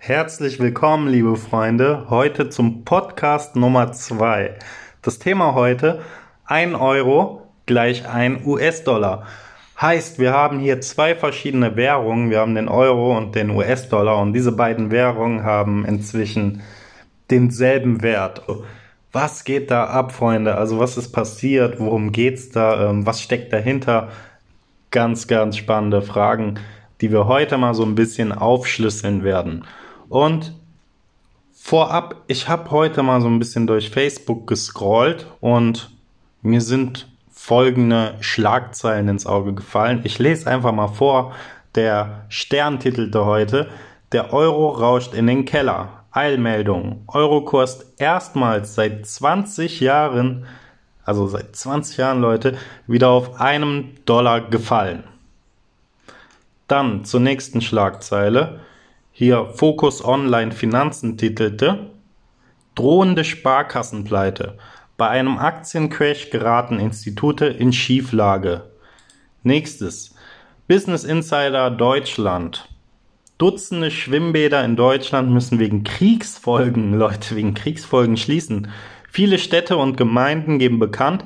Herzlich willkommen, liebe Freunde, heute zum Podcast Nummer 2. Das Thema heute 1 Euro gleich 1 US-Dollar. Heißt, wir haben hier zwei verschiedene Währungen. Wir haben den Euro und den US-Dollar und diese beiden Währungen haben inzwischen denselben Wert. Was geht da ab, Freunde? Also was ist passiert? Worum geht's da? Ähm, was steckt dahinter? Ganz, ganz spannende Fragen, die wir heute mal so ein bisschen aufschlüsseln werden. Und vorab, ich habe heute mal so ein bisschen durch Facebook gescrollt und mir sind folgende Schlagzeilen ins Auge gefallen. Ich lese einfach mal vor. Der Stern titelte heute, der Euro rauscht in den Keller. Eilmeldung. Eurokurs erstmals seit 20 Jahren, also seit 20 Jahren, Leute, wieder auf einem Dollar gefallen. Dann zur nächsten Schlagzeile hier Focus Online Finanzen titelte, drohende Sparkassenpleite. Bei einem Aktiencrash geraten Institute in Schieflage. Nächstes. Business Insider Deutschland. Dutzende Schwimmbäder in Deutschland müssen wegen Kriegsfolgen, Leute, wegen Kriegsfolgen schließen. Viele Städte und Gemeinden geben bekannt,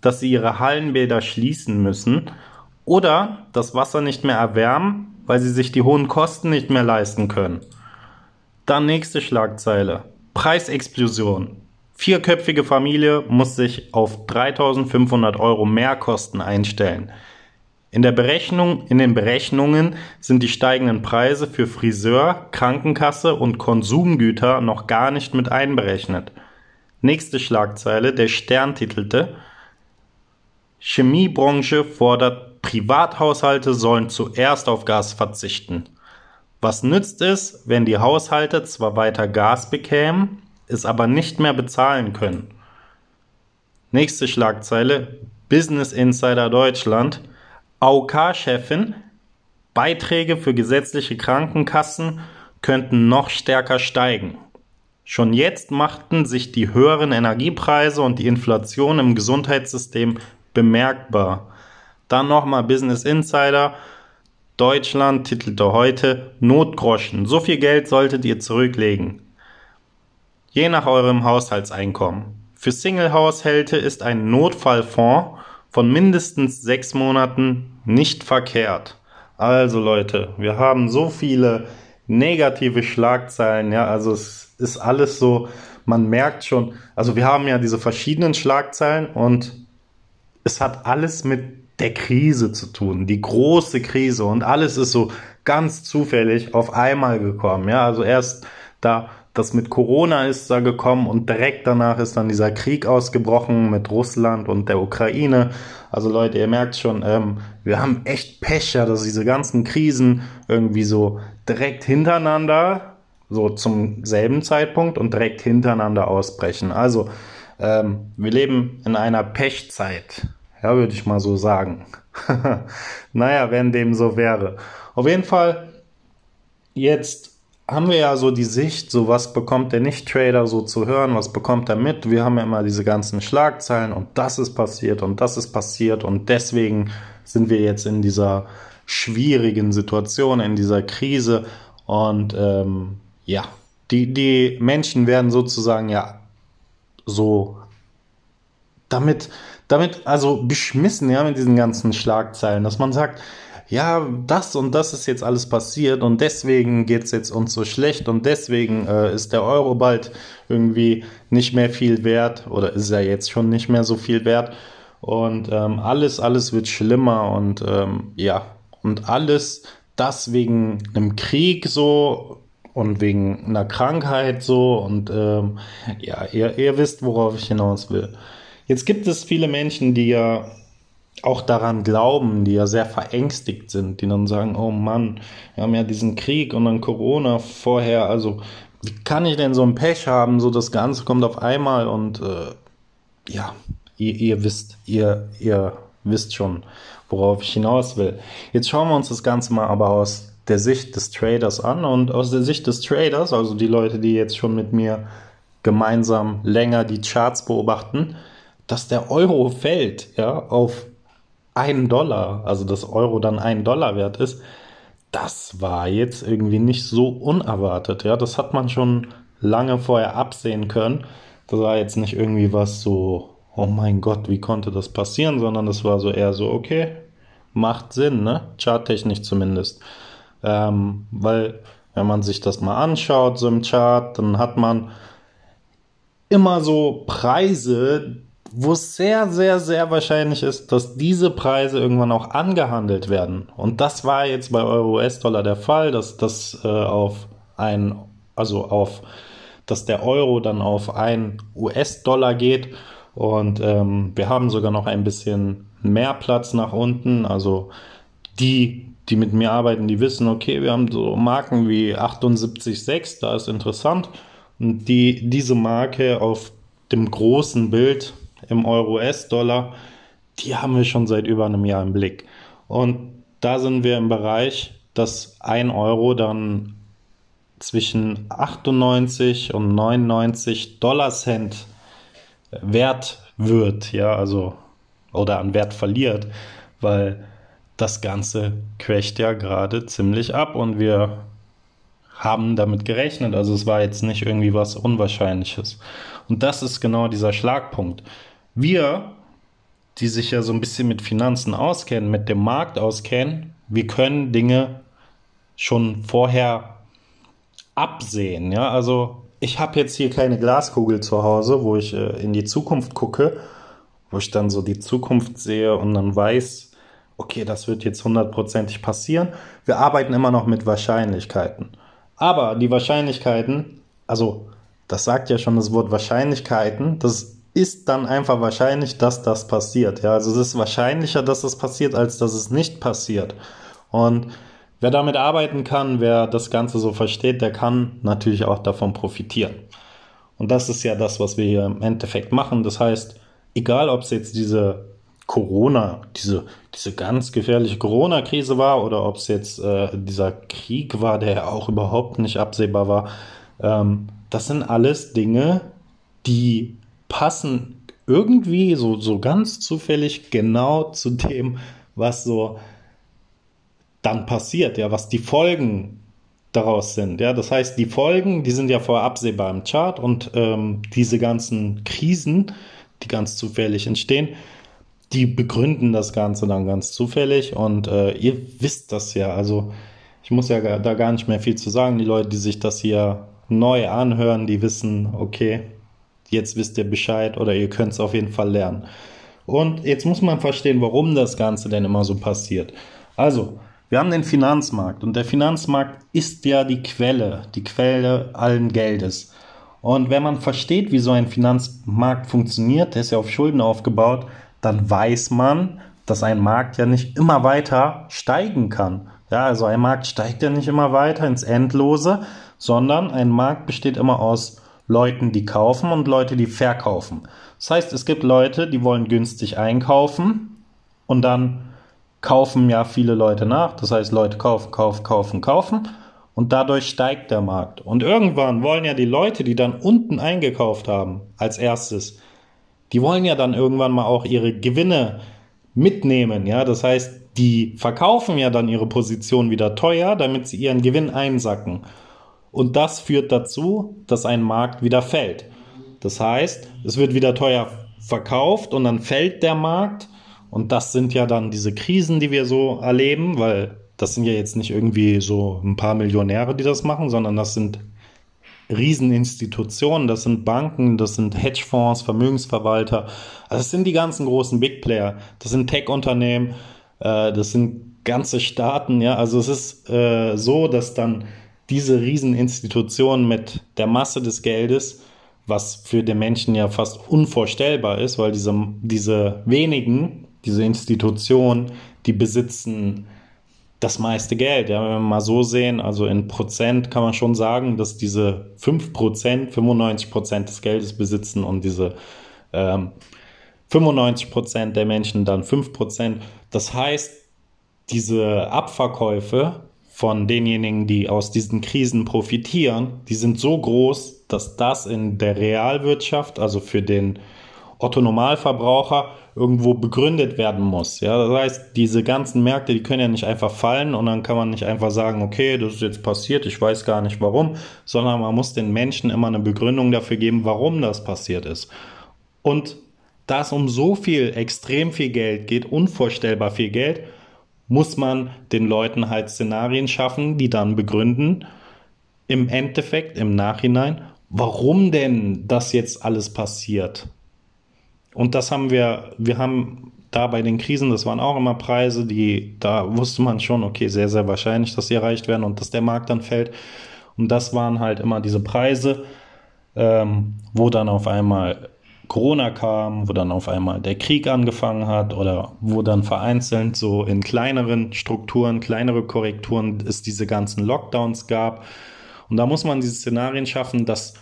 dass sie ihre Hallenbäder schließen müssen oder das Wasser nicht mehr erwärmen, weil sie sich die hohen Kosten nicht mehr leisten können. Dann nächste Schlagzeile. Preisexplosion. Vierköpfige Familie muss sich auf 3500 Euro Mehrkosten einstellen. In, der Berechnung, in den Berechnungen sind die steigenden Preise für Friseur, Krankenkasse und Konsumgüter noch gar nicht mit einberechnet. Nächste Schlagzeile, der Stern titelte Chemiebranche fordert Privathaushalte sollen zuerst auf Gas verzichten. Was nützt es, wenn die Haushalte zwar weiter Gas bekämen, es aber nicht mehr bezahlen können? Nächste Schlagzeile: Business Insider Deutschland. AOK-Chefin: Beiträge für gesetzliche Krankenkassen könnten noch stärker steigen. Schon jetzt machten sich die höheren Energiepreise und die Inflation im Gesundheitssystem bemerkbar. Dann nochmal Business Insider. Deutschland titelte heute Notgroschen. So viel Geld solltet ihr zurücklegen. Je nach eurem Haushaltseinkommen. Für Single-Haushalte ist ein Notfallfonds von mindestens sechs Monaten nicht verkehrt. Also Leute, wir haben so viele negative Schlagzeilen, ja, also es ist alles so, man merkt schon, also wir haben ja diese verschiedenen Schlagzeilen und es hat alles mit der Krise zu tun, die große Krise und alles ist so ganz zufällig auf einmal gekommen. Ja, also erst da das mit Corona ist da gekommen und direkt danach ist dann dieser Krieg ausgebrochen mit Russland und der Ukraine. Also Leute, ihr merkt schon, ähm, wir haben echt Pech, ja, dass diese ganzen Krisen irgendwie so direkt hintereinander, so zum selben Zeitpunkt und direkt hintereinander ausbrechen. Also ähm, wir leben in einer Pechzeit. Ja, würde ich mal so sagen. naja, wenn dem so wäre. Auf jeden Fall, jetzt haben wir ja so die Sicht, so was bekommt der Nicht-Trader so zu hören, was bekommt er mit. Wir haben ja immer diese ganzen Schlagzeilen und das ist passiert und das ist passiert und deswegen sind wir jetzt in dieser schwierigen Situation, in dieser Krise und ähm, ja, die, die Menschen werden sozusagen ja so damit damit also beschmissen, ja, mit diesen ganzen Schlagzeilen, dass man sagt, ja, das und das ist jetzt alles passiert und deswegen geht es jetzt uns so schlecht und deswegen äh, ist der Euro bald irgendwie nicht mehr viel wert oder ist er jetzt schon nicht mehr so viel wert und ähm, alles, alles wird schlimmer und ähm, ja, und alles das wegen einem Krieg so und wegen einer Krankheit so und ähm, ja, ihr, ihr wisst, worauf ich hinaus will. Jetzt gibt es viele Menschen, die ja auch daran glauben, die ja sehr verängstigt sind, die dann sagen, oh Mann, wir haben ja diesen Krieg und dann Corona vorher, also wie kann ich denn so ein Pech haben, so das Ganze kommt auf einmal und äh, ja, ihr, ihr wisst, ihr, ihr wisst schon, worauf ich hinaus will. Jetzt schauen wir uns das Ganze mal aber aus der Sicht des Traders an und aus der Sicht des Traders, also die Leute, die jetzt schon mit mir gemeinsam länger die Charts beobachten, dass der Euro fällt, ja, auf einen Dollar, also das Euro dann einen Dollar wert ist, das war jetzt irgendwie nicht so unerwartet. Ja, das hat man schon lange vorher absehen können. Das war jetzt nicht irgendwie was so, oh mein Gott, wie konnte das passieren, sondern das war so eher so, okay, macht Sinn, ne? Charttechnisch zumindest. Ähm, weil, wenn man sich das mal anschaut, so im Chart, dann hat man immer so Preise, wo es sehr, sehr, sehr wahrscheinlich ist, dass diese Preise irgendwann auch angehandelt werden. Und das war jetzt bei Euro-US-Dollar der Fall, dass das äh, auf ein, also auf, dass der Euro dann auf ein US-Dollar geht. Und ähm, wir haben sogar noch ein bisschen mehr Platz nach unten. Also die, die mit mir arbeiten, die wissen, okay, wir haben so Marken wie 78,6, da ist interessant. Und die, diese Marke auf dem großen Bild im Euro-US-Dollar, die haben wir schon seit über einem Jahr im Blick. Und da sind wir im Bereich, dass ein Euro dann zwischen 98 und 99 Dollar Cent wert wird, ja, also oder an Wert verliert, weil das Ganze crasht ja gerade ziemlich ab und wir haben damit gerechnet. Also es war jetzt nicht irgendwie was Unwahrscheinliches. Und das ist genau dieser Schlagpunkt. Wir, die sich ja so ein bisschen mit Finanzen auskennen, mit dem Markt auskennen, wir können Dinge schon vorher absehen. Ja, also ich habe jetzt hier keine Glaskugel zu Hause, wo ich äh, in die Zukunft gucke, wo ich dann so die Zukunft sehe und dann weiß, okay, das wird jetzt hundertprozentig passieren. Wir arbeiten immer noch mit Wahrscheinlichkeiten. Aber die Wahrscheinlichkeiten, also das sagt ja schon das Wort Wahrscheinlichkeiten, das ist dann einfach wahrscheinlich, dass das passiert. Ja, also es ist wahrscheinlicher, dass das passiert, als dass es nicht passiert. Und wer damit arbeiten kann, wer das Ganze so versteht, der kann natürlich auch davon profitieren. Und das ist ja das, was wir hier im Endeffekt machen. Das heißt, egal ob es jetzt diese Corona, diese, diese ganz gefährliche Corona-Krise war oder ob es jetzt äh, dieser Krieg war, der auch überhaupt nicht absehbar war, ähm, das sind alles Dinge, die passen irgendwie so, so ganz zufällig genau zu dem, was so dann passiert, ja, was die Folgen daraus sind. Ja, das heißt, die Folgen, die sind ja vorher absehbar im Chart und ähm, diese ganzen Krisen, die ganz zufällig entstehen, die begründen das Ganze dann ganz zufällig und äh, ihr wisst das ja. Also ich muss ja da gar nicht mehr viel zu sagen. Die Leute, die sich das hier neu anhören, die wissen, okay, jetzt wisst ihr Bescheid oder ihr könnt es auf jeden Fall lernen. Und jetzt muss man verstehen, warum das Ganze denn immer so passiert. Also, wir haben den Finanzmarkt und der Finanzmarkt ist ja die Quelle, die Quelle allen Geldes. Und wenn man versteht, wie so ein Finanzmarkt funktioniert, der ist ja auf Schulden aufgebaut, dann weiß man, dass ein Markt ja nicht immer weiter steigen kann. Ja, also ein Markt steigt ja nicht immer weiter ins Endlose, sondern ein Markt besteht immer aus Leuten, die kaufen und Leute, die verkaufen. Das heißt, es gibt Leute, die wollen günstig einkaufen und dann kaufen ja viele Leute nach. Das heißt, Leute kaufen, kaufen, kaufen, kaufen und dadurch steigt der Markt. Und irgendwann wollen ja die Leute, die dann unten eingekauft haben, als erstes, die wollen ja dann irgendwann mal auch ihre Gewinne mitnehmen. Ja, das heißt, die verkaufen ja dann ihre Position wieder teuer, damit sie ihren Gewinn einsacken. Und das führt dazu, dass ein Markt wieder fällt. Das heißt, es wird wieder teuer verkauft und dann fällt der Markt. Und das sind ja dann diese Krisen, die wir so erleben, weil das sind ja jetzt nicht irgendwie so ein paar Millionäre, die das machen, sondern das sind Rieseninstitutionen, das sind Banken, das sind Hedgefonds, Vermögensverwalter, also das sind die ganzen großen Big Player, das sind Tech-Unternehmen, äh, das sind ganze Staaten, ja, also es ist äh, so, dass dann diese Rieseninstitutionen mit der Masse des Geldes, was für den Menschen ja fast unvorstellbar ist, weil diese, diese wenigen, diese Institutionen, die besitzen das meiste Geld. Ja, wenn wir mal so sehen, also in Prozent kann man schon sagen, dass diese 5 Prozent 95 Prozent des Geldes besitzen und diese ähm, 95 Prozent der Menschen dann 5 Prozent. Das heißt, diese Abverkäufe von denjenigen, die aus diesen Krisen profitieren, die sind so groß, dass das in der Realwirtschaft, also für den Otto Normalverbraucher irgendwo begründet werden muss. Ja, das heißt, diese ganzen Märkte, die können ja nicht einfach fallen und dann kann man nicht einfach sagen, okay, das ist jetzt passiert, ich weiß gar nicht warum, sondern man muss den Menschen immer eine Begründung dafür geben, warum das passiert ist. Und da es um so viel, extrem viel Geld geht, unvorstellbar viel Geld, muss man den Leuten halt Szenarien schaffen, die dann begründen, im Endeffekt, im Nachhinein, warum denn das jetzt alles passiert. Und das haben wir, wir haben da bei den Krisen, das waren auch immer Preise, die, da wusste man schon, okay, sehr, sehr wahrscheinlich, dass sie erreicht werden und dass der Markt dann fällt. Und das waren halt immer diese Preise, ähm, wo dann auf einmal Corona kam, wo dann auf einmal der Krieg angefangen hat oder wo dann vereinzelt so in kleineren Strukturen, kleinere Korrekturen es diese ganzen Lockdowns gab. Und da muss man diese Szenarien schaffen, dass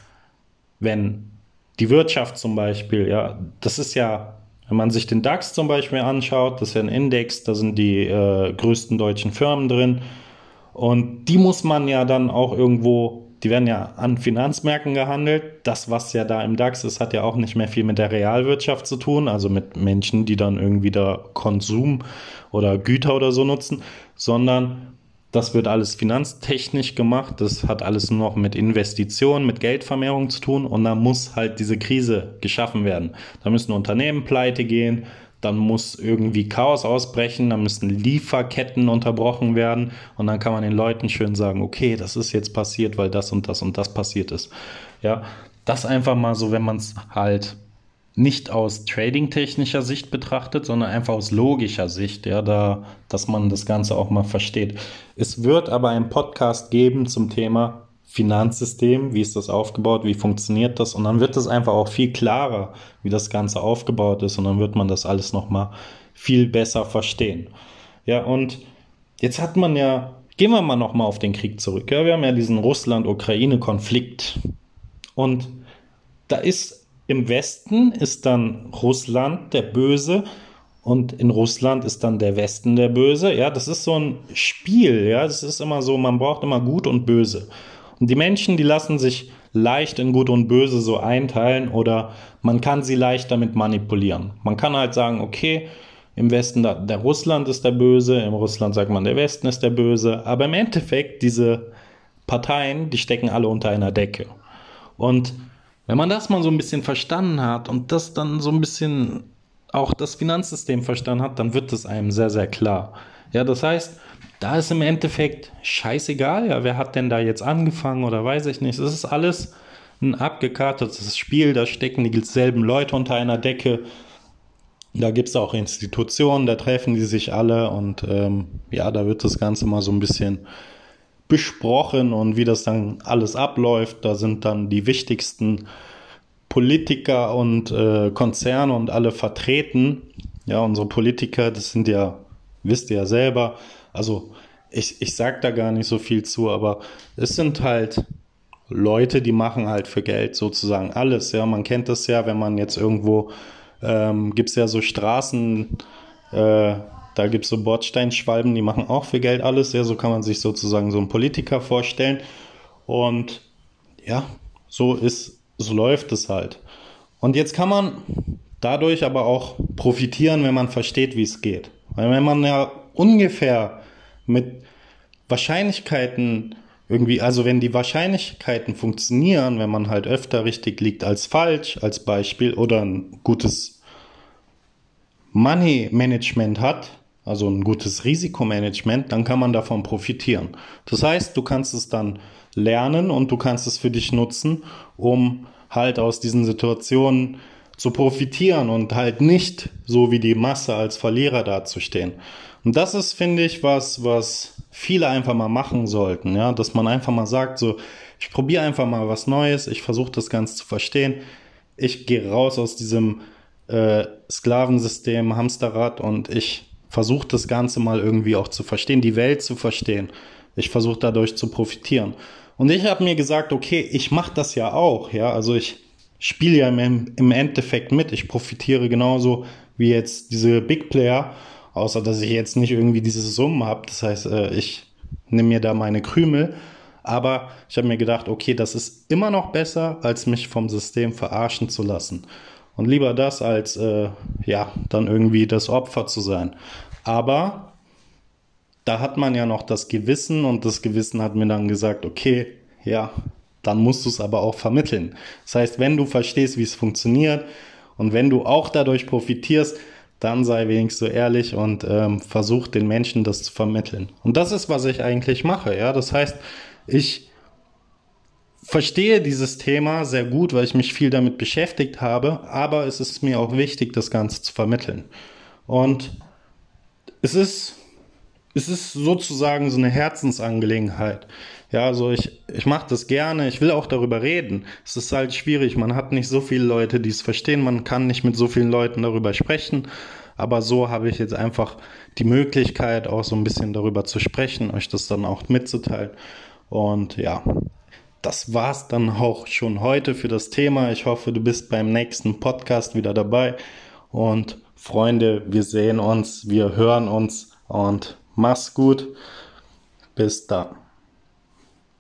wenn die Wirtschaft zum Beispiel, ja, das ist ja, wenn man sich den DAX zum Beispiel anschaut, das ist ja ein Index, da sind die äh, größten deutschen Firmen drin. Und die muss man ja dann auch irgendwo, die werden ja an Finanzmärkten gehandelt. Das, was ja da im DAX ist, hat ja auch nicht mehr viel mit der Realwirtschaft zu tun, also mit Menschen, die dann irgendwie da Konsum oder Güter oder so nutzen, sondern das wird alles finanztechnisch gemacht. Das hat alles nur noch mit Investitionen, mit Geldvermehrung zu tun. Und da muss halt diese Krise geschaffen werden. Da müssen Unternehmen pleite gehen. Dann muss irgendwie Chaos ausbrechen. Da müssen Lieferketten unterbrochen werden. Und dann kann man den Leuten schön sagen, okay, das ist jetzt passiert, weil das und das und das passiert ist. Ja, das einfach mal so, wenn man es halt nicht aus trading-technischer Sicht betrachtet, sondern einfach aus logischer Sicht, ja, da, dass man das Ganze auch mal versteht. Es wird aber einen Podcast geben zum Thema Finanzsystem, wie ist das aufgebaut, wie funktioniert das und dann wird es einfach auch viel klarer, wie das Ganze aufgebaut ist und dann wird man das alles nochmal viel besser verstehen. Ja, und jetzt hat man ja, gehen wir mal nochmal auf den Krieg zurück. Ja, wir haben ja diesen Russland-Ukraine-Konflikt und da ist im Westen ist dann Russland der Böse und in Russland ist dann der Westen der Böse. Ja, das ist so ein Spiel. Ja, das ist immer so, man braucht immer Gut und Böse. Die Menschen, die lassen sich leicht in Gut und Böse so einteilen oder man kann sie leicht damit manipulieren. Man kann halt sagen, okay, im Westen der, der Russland ist der Böse, im Russland sagt man, der Westen ist der Böse, aber im Endeffekt diese Parteien, die stecken alle unter einer Decke. Und wenn man das mal so ein bisschen verstanden hat und das dann so ein bisschen auch das Finanzsystem verstanden hat, dann wird es einem sehr, sehr klar. Ja, das heißt, da ist im Endeffekt scheißegal, ja, wer hat denn da jetzt angefangen oder weiß ich nicht. Es ist alles ein abgekartetes Spiel, da stecken dieselben Leute unter einer Decke. Da gibt es auch Institutionen, da treffen die sich alle und ähm, ja, da wird das Ganze mal so ein bisschen besprochen und wie das dann alles abläuft. Da sind dann die wichtigsten Politiker und äh, Konzerne und alle vertreten. Ja, unsere Politiker, das sind ja, wisst ihr ja selber, also ich, ich sag da gar nicht so viel zu, aber es sind halt Leute, die machen halt für Geld sozusagen alles. Ja, man kennt das ja, wenn man jetzt irgendwo, ähm, gibt es ja so Straßen, äh, da gibt es so Bordsteinschwalben, die machen auch für Geld alles. Ja, so kann man sich sozusagen so einen Politiker vorstellen. Und ja, so ist, so läuft es halt. Und jetzt kann man dadurch aber auch profitieren, wenn man versteht, wie es geht. Weil wenn man ja ungefähr mit Wahrscheinlichkeiten irgendwie, also wenn die Wahrscheinlichkeiten funktionieren, wenn man halt öfter richtig liegt als falsch, als Beispiel, oder ein gutes Money Management hat, also ein gutes Risikomanagement, dann kann man davon profitieren. Das heißt, du kannst es dann lernen und du kannst es für dich nutzen, um halt aus diesen Situationen zu profitieren und halt nicht so wie die Masse als Verlierer dazustehen. Und das ist, finde ich, was, was viele einfach mal machen sollten, ja, dass man einfach mal sagt, so, ich probiere einfach mal was Neues, ich versuche das Ganze zu verstehen, ich gehe raus aus diesem äh, Sklavensystem, Hamsterrad und ich versuche das Ganze mal irgendwie auch zu verstehen, die Welt zu verstehen. Ich versuche dadurch zu profitieren. Und ich habe mir gesagt, okay, ich mache das ja auch, ja, also ich spiele ja im, Endeffekt mit. Ich profitiere genauso wie jetzt diese Big Player, außer dass ich jetzt nicht irgendwie diese Summen habe. Das heißt, äh, ich nehme mir da meine Krümel. Aber ich habe mir gedacht, okay, das ist immer noch besser, als mich vom System verarschen zu lassen. Und lieber das, als äh, ja, dann irgendwie das Opfer zu sein. Aber da hat man ja noch das Gewissen und das Gewissen hat mir dann gesagt, okay, ja, dann musst du es aber auch vermitteln. Das heißt, wenn du verstehst, wie es funktioniert und wenn du auch dadurch profitierst, dann sei wenigstens so ehrlich und ähm, versuch den Menschen das zu vermitteln. Und das ist, was ich eigentlich mache. Ja, das heißt, ich verstehe dieses Thema sehr gut, weil ich mich viel damit beschäftigt habe, aber es ist mir auch wichtig, das Ganze zu vermitteln. Und es ist, es ist sozusagen so eine Herzensangelegenheit. Ja, also ich, ich mache das gerne, ich will auch darüber reden. Es ist halt schwierig, man hat nicht so viele Leute, die es verstehen, man kann nicht mit so vielen Leuten darüber sprechen. Aber so habe ich jetzt einfach die Möglichkeit, auch so ein bisschen darüber zu sprechen, euch das dann auch mitzuteilen. Und ja, das war's dann auch schon heute für das Thema. Ich hoffe, du bist beim nächsten Podcast wieder dabei. Und Freunde, wir sehen uns, wir hören uns und mach's gut. Bis dann.